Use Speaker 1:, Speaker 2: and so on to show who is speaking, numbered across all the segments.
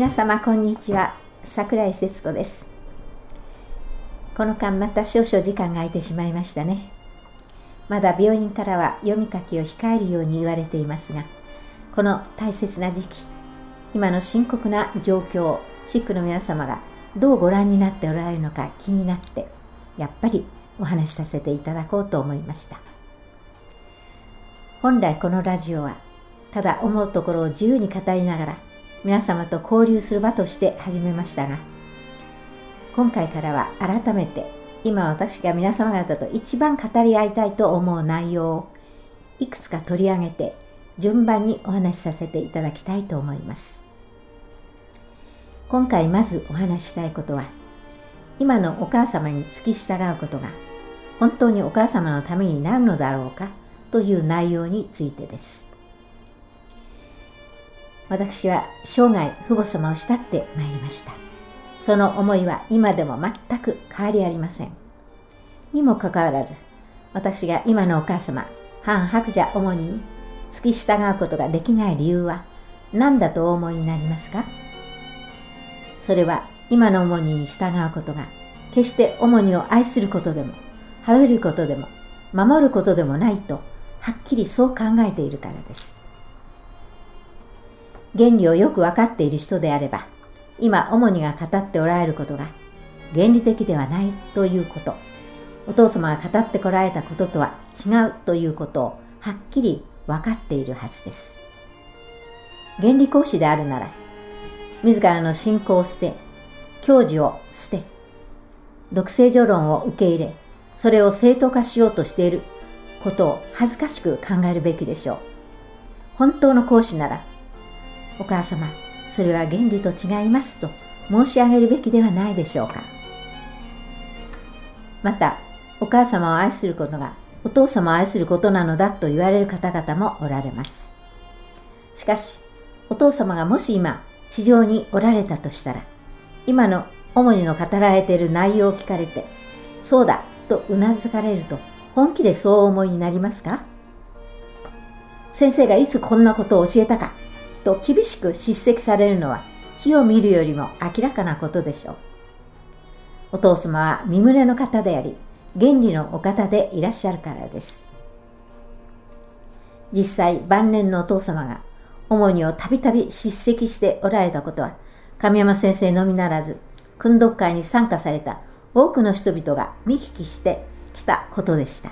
Speaker 1: 皆様こんにちは。桜井節子です。この間また少々時間が空いてしまいましたね。まだ病院からは読み書きを控えるように言われていますがこの大切な時期今の深刻な状況をシックの皆様がどうご覧になっておられるのか気になってやっぱりお話しさせていただこうと思いました。本来このラジオはただ思うところを自由に語りながら皆様と交流する場として始めましたが今回からは改めて今私が皆様方と一番語り合いたいと思う内容をいくつか取り上げて順番にお話しさせていただきたいと思います。今回まずお話ししたいことは今のお母様に付き従うことが本当にお母様のためになるのだろうかという内容についてです。私は生涯父母様を慕ってまいりました。その思いは今でも全く変わりありません。にもかかわらず私が今のお母様反白者主に付き従うことができない理由は何だとお思いになりますか？それは今の主に従うことが決して主にを愛することでもはべることでも守ることでもないとはっきりそう考えているからです。原理をよく分かっている人であれば今主にが語っておられることが原理的ではないということ。お父様が語ってこられたこととは違うということをはっきり分かっているはずです。原理講師であるなら自らの信仰を捨て教授を捨て独聖女論を受け入れそれを正当化しようとしていることを恥ずかしく考えるべきでしょう。本当の講師ならお母様それは原理と違いますと申し上げるべきではないでしょうか。またお母様を愛することがお父様を愛することなのだと言われる方々もおられます。しかしお父様がもし今地上におられたとしたら今の主にの語られている内容を聞かれてそうだとうなずかれると本気でそうお思いになりますか？先生がいつこんなことを教えたかと厳しく叱責されるのは火を見るよりも明らかなことでしょう。お父様は身胸の方であり、原理のお方でいらっしゃるからです。実際、晩年のお父様が、主にをたびたび叱責しておられたことは、神山先生のみならず、訓読会に参加された多くの人々が見聞きしてきたことでした。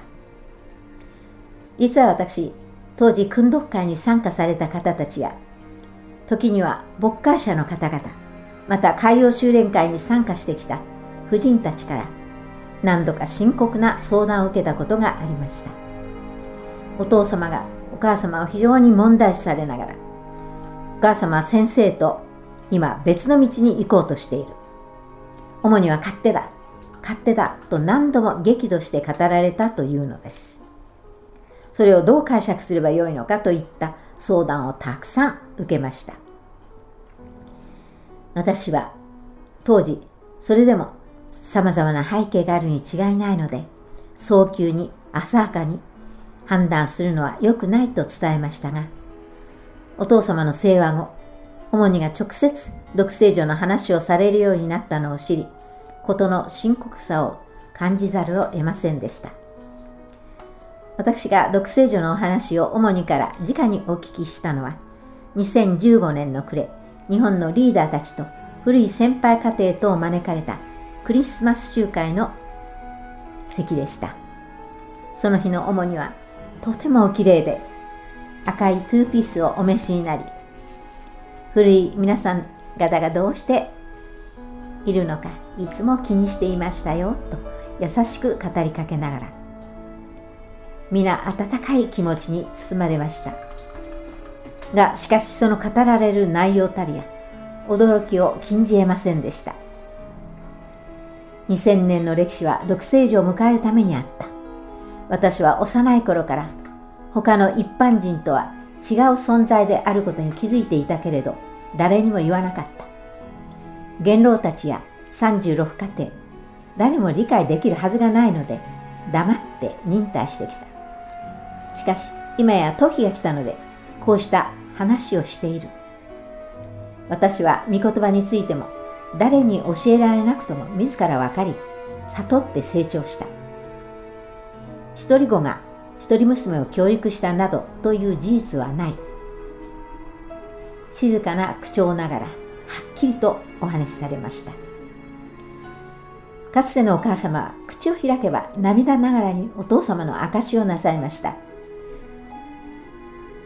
Speaker 1: 実は私、当時訓読会に参加された方たちや時には牧会者の方々、また海洋修練会に参加してきた婦人たちから何度か深刻な相談を受けたことがありました。お父様がお母様を非常に問題視されながら、お母様は先生と今別の道に行こうとしている。主には勝手だ、勝手だと何度も激怒して語られたというのです。それをどう解釈すればよいのかといった相談をたくさん受けました。私は当時それでも様々な背景があるに違いないので早急に浅はかに判断するのは良くないと伝えましたがお父様の生話後主にが直接独聖女の話をされるようになったのを知り事の深刻さを感じざるを得ませんでした。私が独聖女のお話を主にから直にお聞きしたのは、2015年の暮れ、日本のリーダーたちと古い先輩家庭とを招かれたクリスマス集会の席でした。その日の主には、とてもお綺麗で、赤いトゥーピースをお召しになり、古い皆さん方がどうしているのか、いつも気にしていましたよ、と優しく語りかけながら、皆温かい気持ちに包まれましたがしかしその語られる内容たりや驚きを禁じ得ませんでした。2000年の歴史は独聖女を迎えるためにあった。私は幼い頃から他の一般人とは違う存在であることに気づいていたけれど誰にも言わなかった。元老たちや36家庭誰も理解できるはずがないので黙って忍耐してきた。しかし今や時が来たのでこうした話をしている。私は御言葉についても誰に教えられなくとも自ら分かり悟って成長した。一人子が一人娘を教育したなどという事実はない。静かな口調ながらはっきりとお話しされました。かつてのお母様は口を開けば涙ながらにお父様の証をなさいました。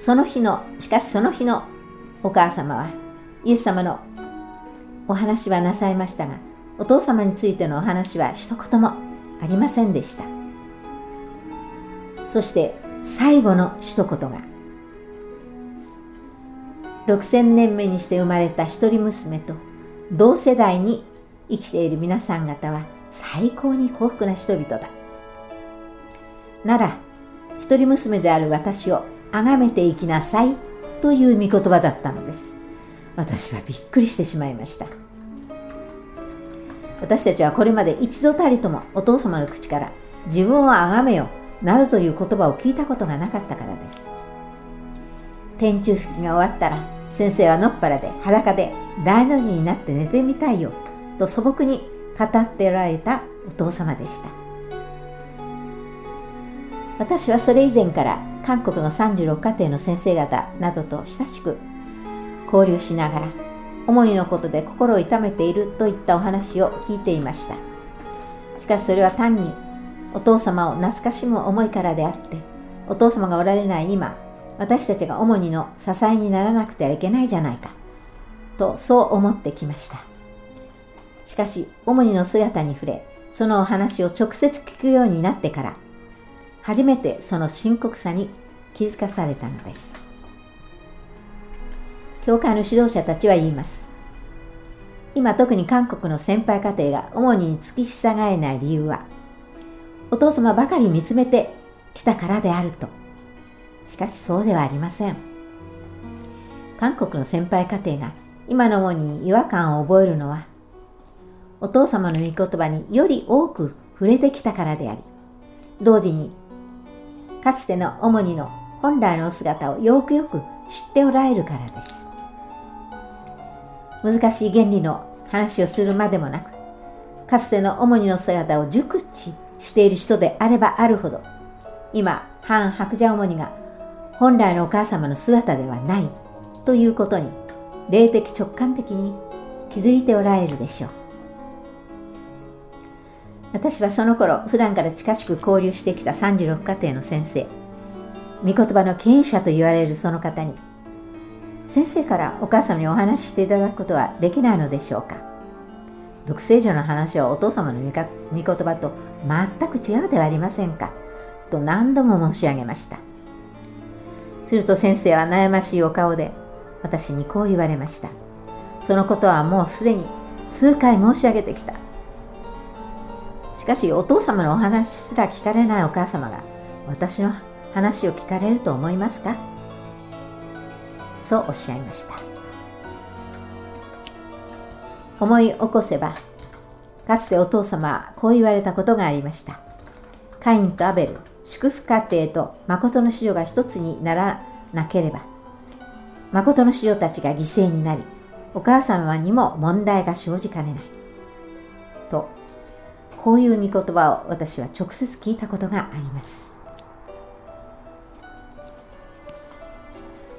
Speaker 1: その日のしかしその日のお母様はイエス様のお話はなさいましたがお父様についてのお話は一言もありませんでした。そして最後の一言が6000年目にして生まれた一人娘と同世代に生きている皆さん方は最高に幸福な人々だ。なら一人娘である私を崇めていきなさいという御言葉だったのです。私はびっくりしてしまいました。私たちはこれまで一度たりともお父様の口から自分を崇めよなどという言葉を聞いたことがなかったからです。天中吹きが終わったら先生はのっぱらで裸で大の字になって寝てみたいよと素朴に語っておられたお父様でした。私はそれ以前から韓国の36家庭の先生方などと親しく交流しながら思いのことで心を痛めているといったお話を聞いていました。しかしそれは単にお父様を懐かしむ思いからであってお父様がおられない今私たちが主にの支えにならなくてはいけないじゃないかとそう思ってきました。しかし主にの姿に触れそのお話を直接聞くようになってから初めてその深刻さに気づかされたのです教会の指導者たちは言います。今特に韓国の先輩家庭が主に付き従えない理由は、お父様ばかり見つめてきたからであると。しかしそうではありません。韓国の先輩家庭が今の主に違和感を覚えるのは、お父様の御言葉により多く触れてきたからであり、同時に、かつての主にの本来の姿をよくよく知っておられるからです。難しい原理の話をするまでもなくかつての主にの姿を熟知している人であればあるほど今反白蛇主にが本来のお母様の姿ではないということに霊的直感的に気づいておられるでしょう私はその頃普段から近しく交流してきた36家庭の先生御言葉の権威者と言われるその方に先生からお母様にお話ししていただくことはできないのでしょうか。独聖女の話はお父様の御言葉と全く違うではありませんか。と何度も申し上げました。すると先生は悩ましいお顔で私にこう言われました。そのことはもうすでに数回申し上げてきた。しかしお父様のお話すら聞かれないお母様が私の話を聞かれると思いますか？そうおっしゃいました。思い起こせばかつてお父様はこう言われたことがありました。カインとアベル祝福家庭と誠の子女が一つにならなければ誠の子女たちが犠牲になりお母様にも問題が生じかねない。とこういう御言葉を私は直接聞いたことがあります。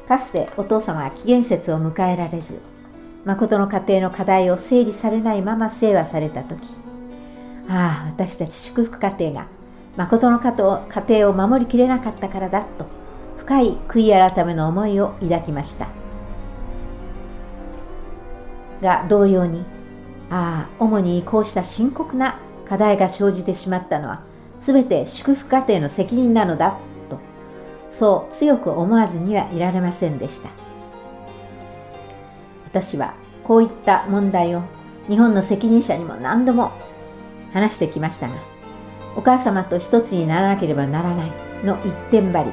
Speaker 1: かつてお父様が紀元節を迎えられず誠の家庭の課題を整理されないまま生和された時ああ私たち祝福家庭が誠の家庭を守りきれなかったからだと深い悔い改めの思いを抱きました。が同様にああ主にこうした深刻な課題が生じてしまったのは全て祝福家庭の責任なのだとそう強く思わずにはいられませんでした。私はこういった問題を日本の責任者にも何度も話してきましたがお母様と一つにならなければならないの一点張り。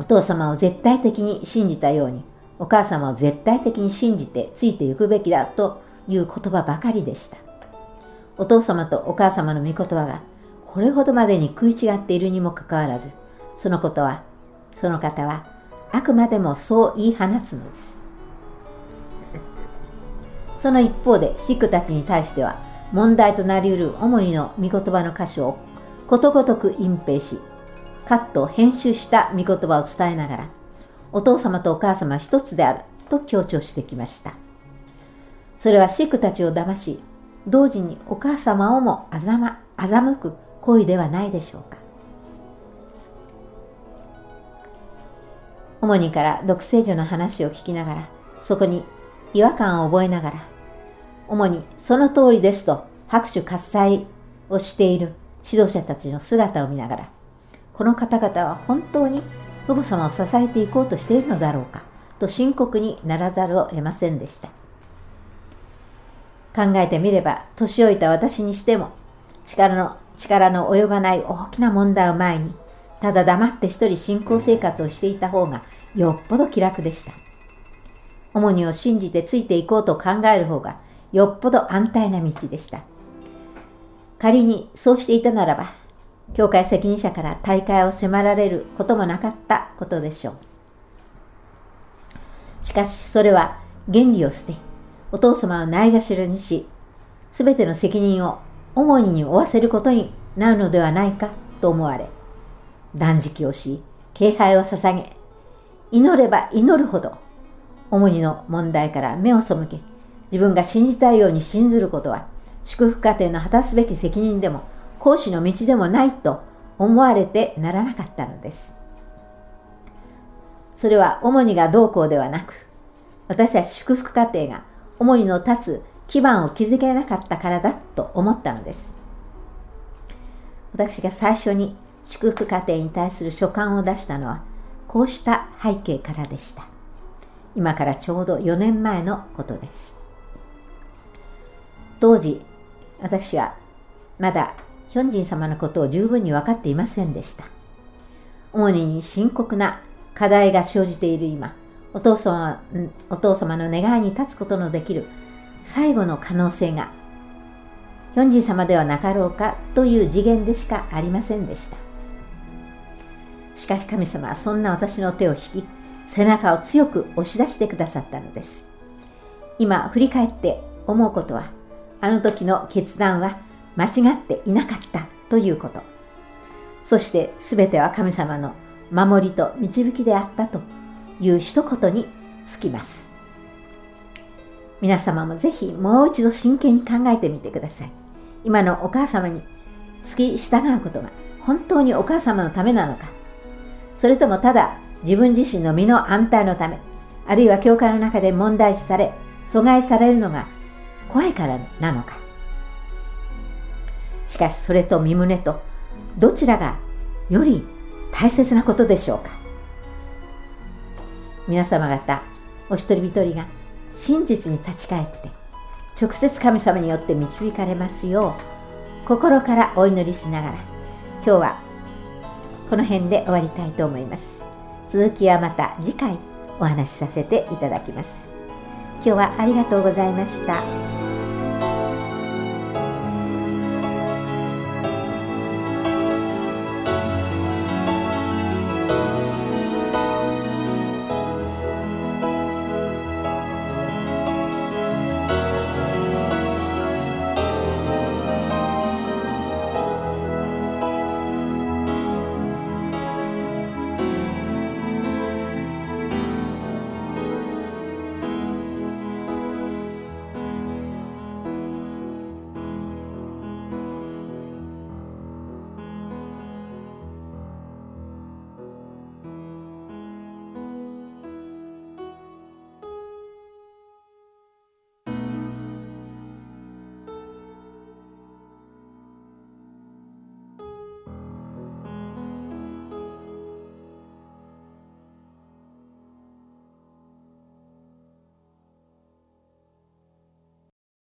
Speaker 1: お父様を絶対的に信じたようにお母様を絶対的に信じてついていくべきだという言葉ばかりでした。お父様とお母様の御言葉がこれほどまでに食い違っているにもかかわらずそのことはその方はあくまでもそう言い放つのです。その一方でシックたちに対しては問題となりうる主にの御言葉の箇所をことごとく隠蔽しカット編集した御言葉を伝えながらお父様とお母様一つであると強調してきました。それはシックたちを騙し同時にお母様をも欺く行為ではないでしょうか。主にから独聖女の話を聞きながらそこに違和感を覚えながら主にその通りですと拍手喝采をしている指導者たちの姿を見ながらこの方々は本当に父母様を支えていこうとしているのだろうかと深刻にならざるを得ませんでした。考えてみれば年老いた私にしても力の力の及ばない大きな問題を前にただ黙って一人信仰生活をしていた方がよっぽど気楽でした。主にを信じてついていこうと考える方がよっぽど安泰な道でした。仮にそうしていたならば教会責任者から大会を迫られることもなかったことでしょう。しかしそれは原理を捨てお父様をないがしろにしすべての責任を主に負わせることになるのではないかと思われ断食をし敬拝を捧げ祈れば祈るほど主にの問題から目を背け自分が信じたいように信ずることは祝福家庭の果たすべき責任でも講師の道でもないと思われてならなかったのです。それは主にがどうこうではなく私たち祝福家庭が主にの立つ基盤を築けなかったからだと思ったのです。私が最初に祝福家庭に対する書簡を出したのはこうした背景からでした。今からちょうど4年前のことです。当時私はまだヒョンジン様のことを十分に分かっていませんでした。主に深刻な課題が生じている今お父様お父様の願いに立つことのできる最後の可能性がヒョンジン様ではなかろうかという次元でしかありませんでした。しかし神様はそんな私の手を引き背中を強く押し出してくださったのです。今振り返って思うことはあの時の決断は間違っていなかったということ。そして全ては神様の守りと導きであったという一言につきます。皆様もぜひもう一度真剣に考えてみてください。今のお母様に付き従うことが本当にお母様のためなのか。それともただ自分自身の身の安泰のためあるいは教会の中で問題視され阻害されるのが怖いからなのか。しかしそれと身胸とどちらがより大切なことでしょうか。皆様方お一人一人が真実に立ち返って直接神様によって導かれますよう心からお祈りしながら今日はこの辺で終わりたいと思います。続きはまた次回お話しさせていただきます。今日はありがとうございました。